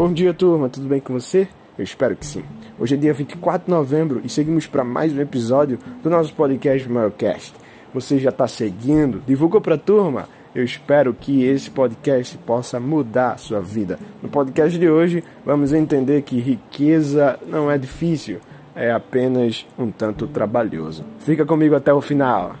Bom dia, turma, tudo bem com você? Eu espero que sim. Hoje é dia 24 de novembro e seguimos para mais um episódio do nosso podcast Maiorcast. Você já está seguindo? Divulgou para a turma? Eu espero que esse podcast possa mudar a sua vida. No podcast de hoje, vamos entender que riqueza não é difícil, é apenas um tanto trabalhoso. Fica comigo até o final.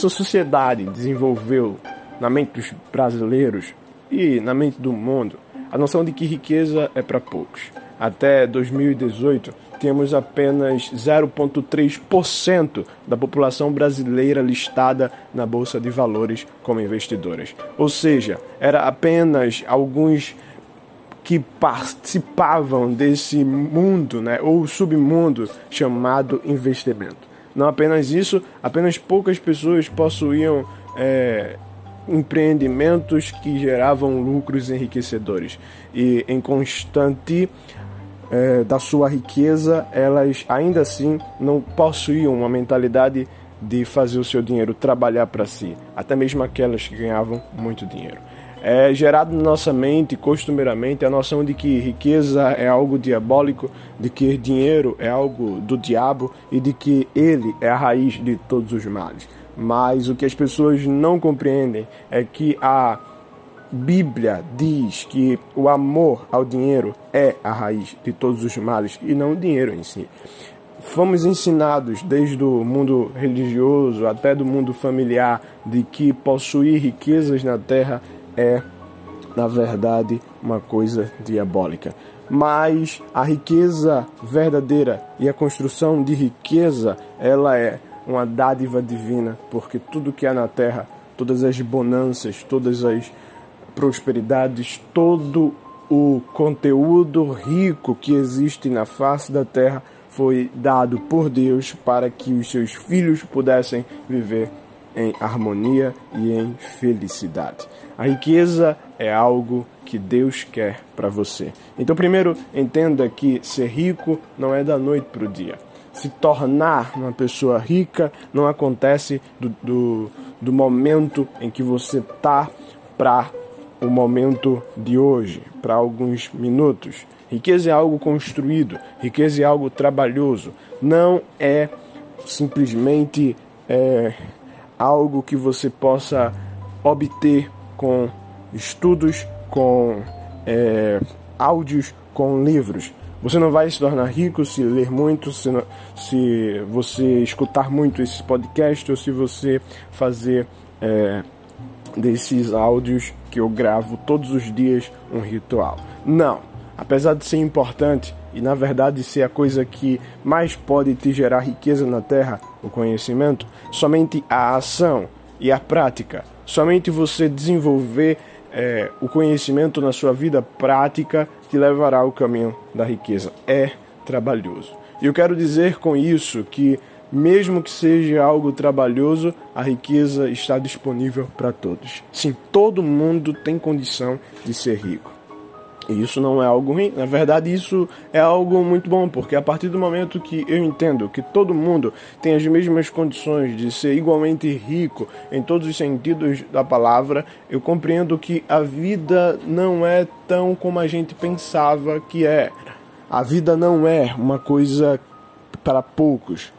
Nossa sociedade desenvolveu na mente dos brasileiros e na mente do mundo a noção de que riqueza é para poucos. Até 2018, tínhamos apenas 0,3% da população brasileira listada na Bolsa de Valores como investidores. Ou seja, era apenas alguns que participavam desse mundo, né, ou submundo chamado investimento. Não apenas isso, apenas poucas pessoas possuíam é, empreendimentos que geravam lucros enriquecedores. E em constante é, da sua riqueza, elas ainda assim não possuíam uma mentalidade de fazer o seu dinheiro trabalhar para si, até mesmo aquelas que ganhavam muito dinheiro é gerado na nossa mente costumeiramente a noção de que riqueza é algo diabólico, de que dinheiro é algo do diabo e de que ele é a raiz de todos os males. Mas o que as pessoas não compreendem é que a Bíblia diz que o amor ao dinheiro é a raiz de todos os males e não o dinheiro em si. Fomos ensinados desde o mundo religioso até do mundo familiar de que possuir riquezas na terra é, na verdade, uma coisa diabólica. Mas a riqueza verdadeira e a construção de riqueza, ela é uma dádiva divina, porque tudo que há na terra, todas as bonanças, todas as prosperidades, todo o conteúdo rico que existe na face da terra foi dado por Deus para que os seus filhos pudessem viver em harmonia e em felicidade. A riqueza é algo que Deus quer para você. Então, primeiro, entenda que ser rico não é da noite para o dia. Se tornar uma pessoa rica não acontece do, do, do momento em que você está para o momento de hoje, para alguns minutos. Riqueza é algo construído, riqueza é algo trabalhoso, não é simplesmente é, algo que você possa obter com estudos, com é, áudios, com livros. Você não vai se tornar rico se ler muito, se, não, se você escutar muito esse podcast ou se você fazer é, desses áudios que eu gravo todos os dias um ritual. Não. Apesar de ser importante e na verdade ser a coisa que mais pode te gerar riqueza na terra, o conhecimento, somente a ação e a prática, somente você desenvolver é, o conhecimento na sua vida prática te levará ao caminho da riqueza. É trabalhoso. E eu quero dizer com isso que, mesmo que seja algo trabalhoso, a riqueza está disponível para todos. Sim, todo mundo tem condição de ser rico. E isso não é algo ruim, na verdade, isso é algo muito bom, porque a partir do momento que eu entendo que todo mundo tem as mesmas condições de ser igualmente rico em todos os sentidos da palavra, eu compreendo que a vida não é tão como a gente pensava que é. A vida não é uma coisa para poucos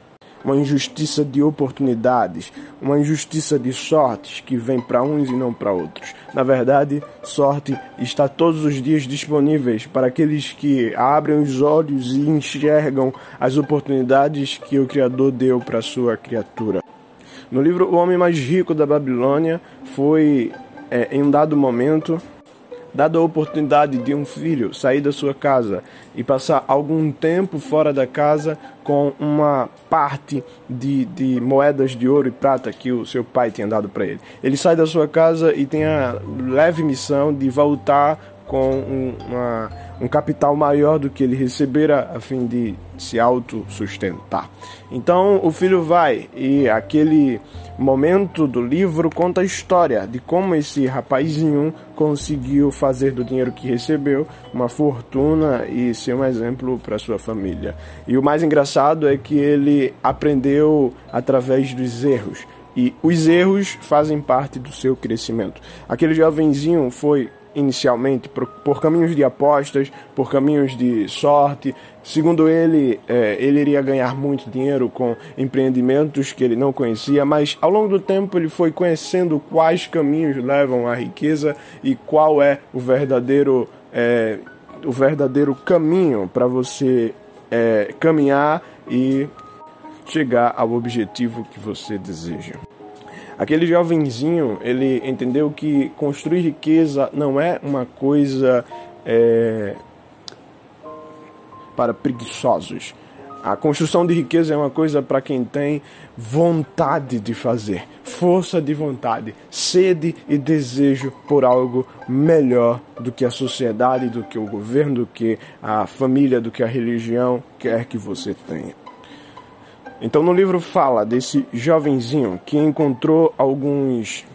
uma injustiça de oportunidades, uma injustiça de sortes que vem para uns e não para outros. Na verdade, sorte está todos os dias disponíveis para aqueles que abrem os olhos e enxergam as oportunidades que o Criador deu para sua criatura. No livro O Homem Mais Rico da Babilônia, foi é, em um dado momento Dada a oportunidade de um filho sair da sua casa e passar algum tempo fora da casa com uma parte de, de moedas de ouro e prata que o seu pai tinha dado para ele, ele sai da sua casa e tem a leve missão de voltar com um, uma, um capital maior do que ele recebera a fim de se autossustentar. Então o filho vai e aquele momento do livro conta a história de como esse rapazinho conseguiu fazer do dinheiro que recebeu uma fortuna e ser um exemplo para sua família. E o mais engraçado é que ele aprendeu através dos erros. E os erros fazem parte do seu crescimento. Aquele jovenzinho foi inicialmente por, por, caminhos de apostas, por caminhos de sorte. Segundo ele, é, ele iria ganhar muito dinheiro com empreendimentos que ele não conhecia, mas ao longo do tempo ele foi conhecendo quais caminhos levam à riqueza e qual é o verdadeiro, é, o verdadeiro caminho para você é, caminhar e chegar ao objetivo que você deseja. Aquele jovenzinho, ele entendeu que construir riqueza não é uma coisa é, para preguiçosos. A construção de riqueza é uma coisa para quem tem vontade de fazer, força de vontade, sede e desejo por algo melhor do que a sociedade, do que o governo, do que a família, do que a religião quer que você tenha. Então no livro fala desse jovenzinho que encontrou alguns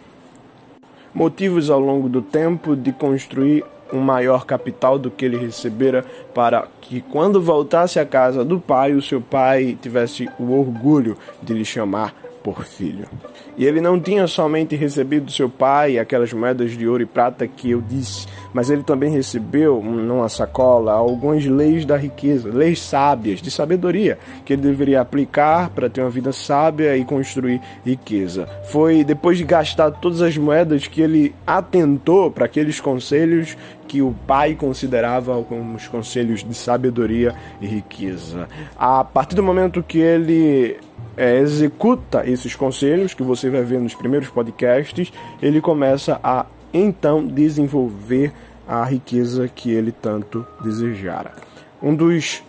motivos ao longo do tempo de construir um maior capital do que ele recebera para que quando voltasse à casa do pai, o seu pai tivesse o orgulho de lhe chamar por filho. E ele não tinha somente recebido do seu pai aquelas moedas de ouro e prata que eu disse, mas ele também recebeu numa sacola algumas leis da riqueza, leis sábias, de sabedoria, que ele deveria aplicar para ter uma vida sábia e construir riqueza. Foi depois de gastar todas as moedas que ele atentou para aqueles conselhos que o pai considerava como os conselhos de sabedoria e riqueza. A partir do momento que ele é, executa esses conselhos que você vai ver nos primeiros podcasts, ele começa a então desenvolver a riqueza que ele tanto desejara. Um dos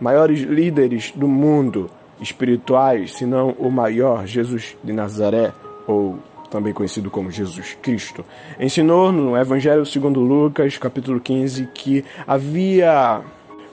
maiores líderes do mundo espirituais, se não o maior, Jesus de Nazaré, ou também conhecido como Jesus Cristo, ensinou no Evangelho segundo Lucas, capítulo 15, que havia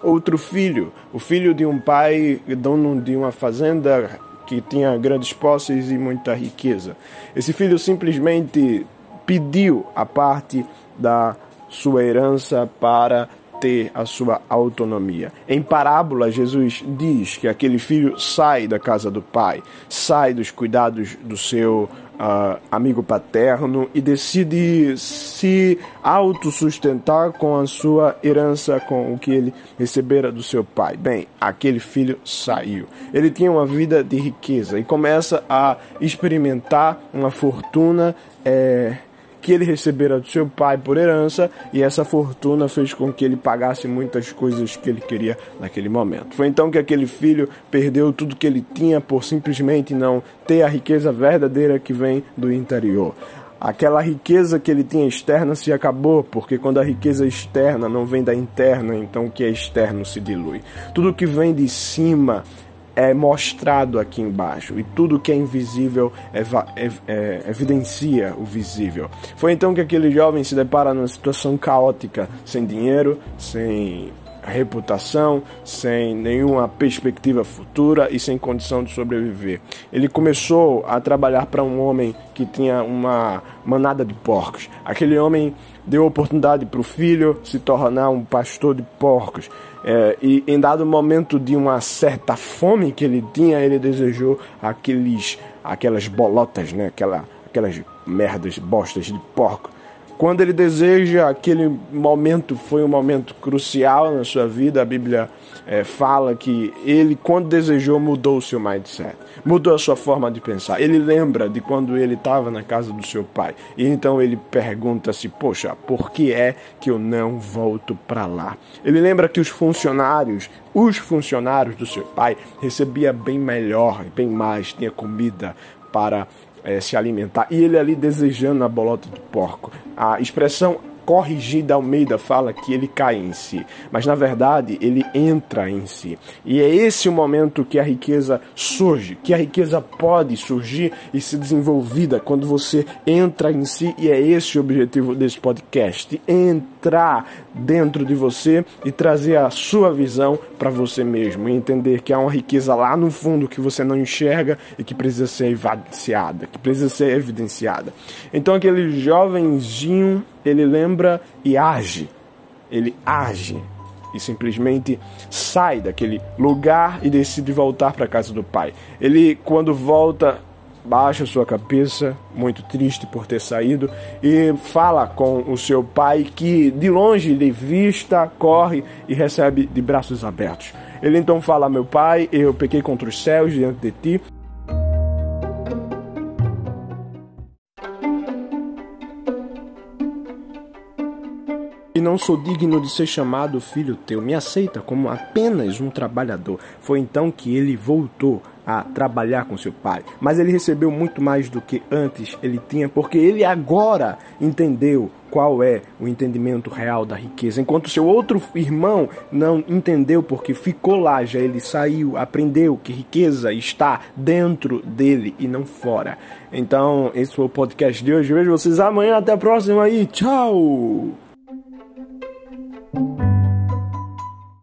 outro filho, o filho de um pai dono de uma fazenda que tinha grandes posses e muita riqueza. Esse filho simplesmente pediu a parte da sua herança para ter a sua autonomia. Em parábola, Jesus diz que aquele filho sai da casa do pai, sai dos cuidados do seu uh, amigo paterno e decide se autossustentar com a sua herança, com o que ele recebera do seu pai. Bem, aquele filho saiu. Ele tinha uma vida de riqueza e começa a experimentar uma fortuna. É, que ele recebera do seu pai por herança, e essa fortuna fez com que ele pagasse muitas coisas que ele queria naquele momento. Foi então que aquele filho perdeu tudo que ele tinha por simplesmente não ter a riqueza verdadeira que vem do interior. Aquela riqueza que ele tinha externa se acabou, porque quando a riqueza externa não vem da interna, então o que é externo se dilui. Tudo que vem de cima é mostrado aqui embaixo e tudo que é invisível é, é, evidencia o visível. Foi então que aquele jovem se depara numa situação caótica, sem dinheiro, sem reputação, sem nenhuma perspectiva futura e sem condição de sobreviver. Ele começou a trabalhar para um homem que tinha uma manada de porcos. Aquele homem deu oportunidade para o filho se tornar um pastor de porcos. É, e em dado momento de uma certa fome que ele tinha, ele desejou aqueles, aquelas bolotas, né? Aquela, aquelas merdas, bostas de porco quando ele deseja, aquele momento foi um momento crucial na sua vida. A Bíblia é, fala que ele, quando desejou, mudou o seu mindset, mudou a sua forma de pensar. Ele lembra de quando ele estava na casa do seu pai. E então ele pergunta-se: Poxa, por que é que eu não volto para lá? Ele lembra que os funcionários, os funcionários do seu pai, recebia bem melhor, bem mais, tinha comida para é, se alimentar. E ele ali desejando a bolota de porco. A expressão Corrigida Almeida fala que ele cai em si, mas na verdade ele entra em si. E é esse o momento que a riqueza surge, que a riqueza pode surgir e ser desenvolvida quando você entra em si, e é esse o objetivo desse podcast: entrar dentro de você e trazer a sua visão para você mesmo, e entender que há uma riqueza lá no fundo que você não enxerga e que precisa ser evidenciada, que precisa ser evidenciada. Então aquele jovenzinho, ele lembra e age. Ele age e simplesmente sai daquele lugar e decide voltar para a casa do pai. Ele quando volta baixa sua cabeça, muito triste por ter saído, e fala com o seu pai que de longe de vista corre e recebe de braços abertos. Ele então fala: Meu pai, eu pequei contra os céus diante de ti. Não sou digno de ser chamado filho teu. Me aceita como apenas um trabalhador. Foi então que ele voltou a trabalhar com seu pai. Mas ele recebeu muito mais do que antes ele tinha, porque ele agora entendeu qual é o entendimento real da riqueza. Enquanto seu outro irmão não entendeu, porque ficou lá, já ele saiu, aprendeu que riqueza está dentro dele e não fora. Então, esse foi o podcast de hoje. Vejo vocês amanhã. Até a próxima aí. Tchau!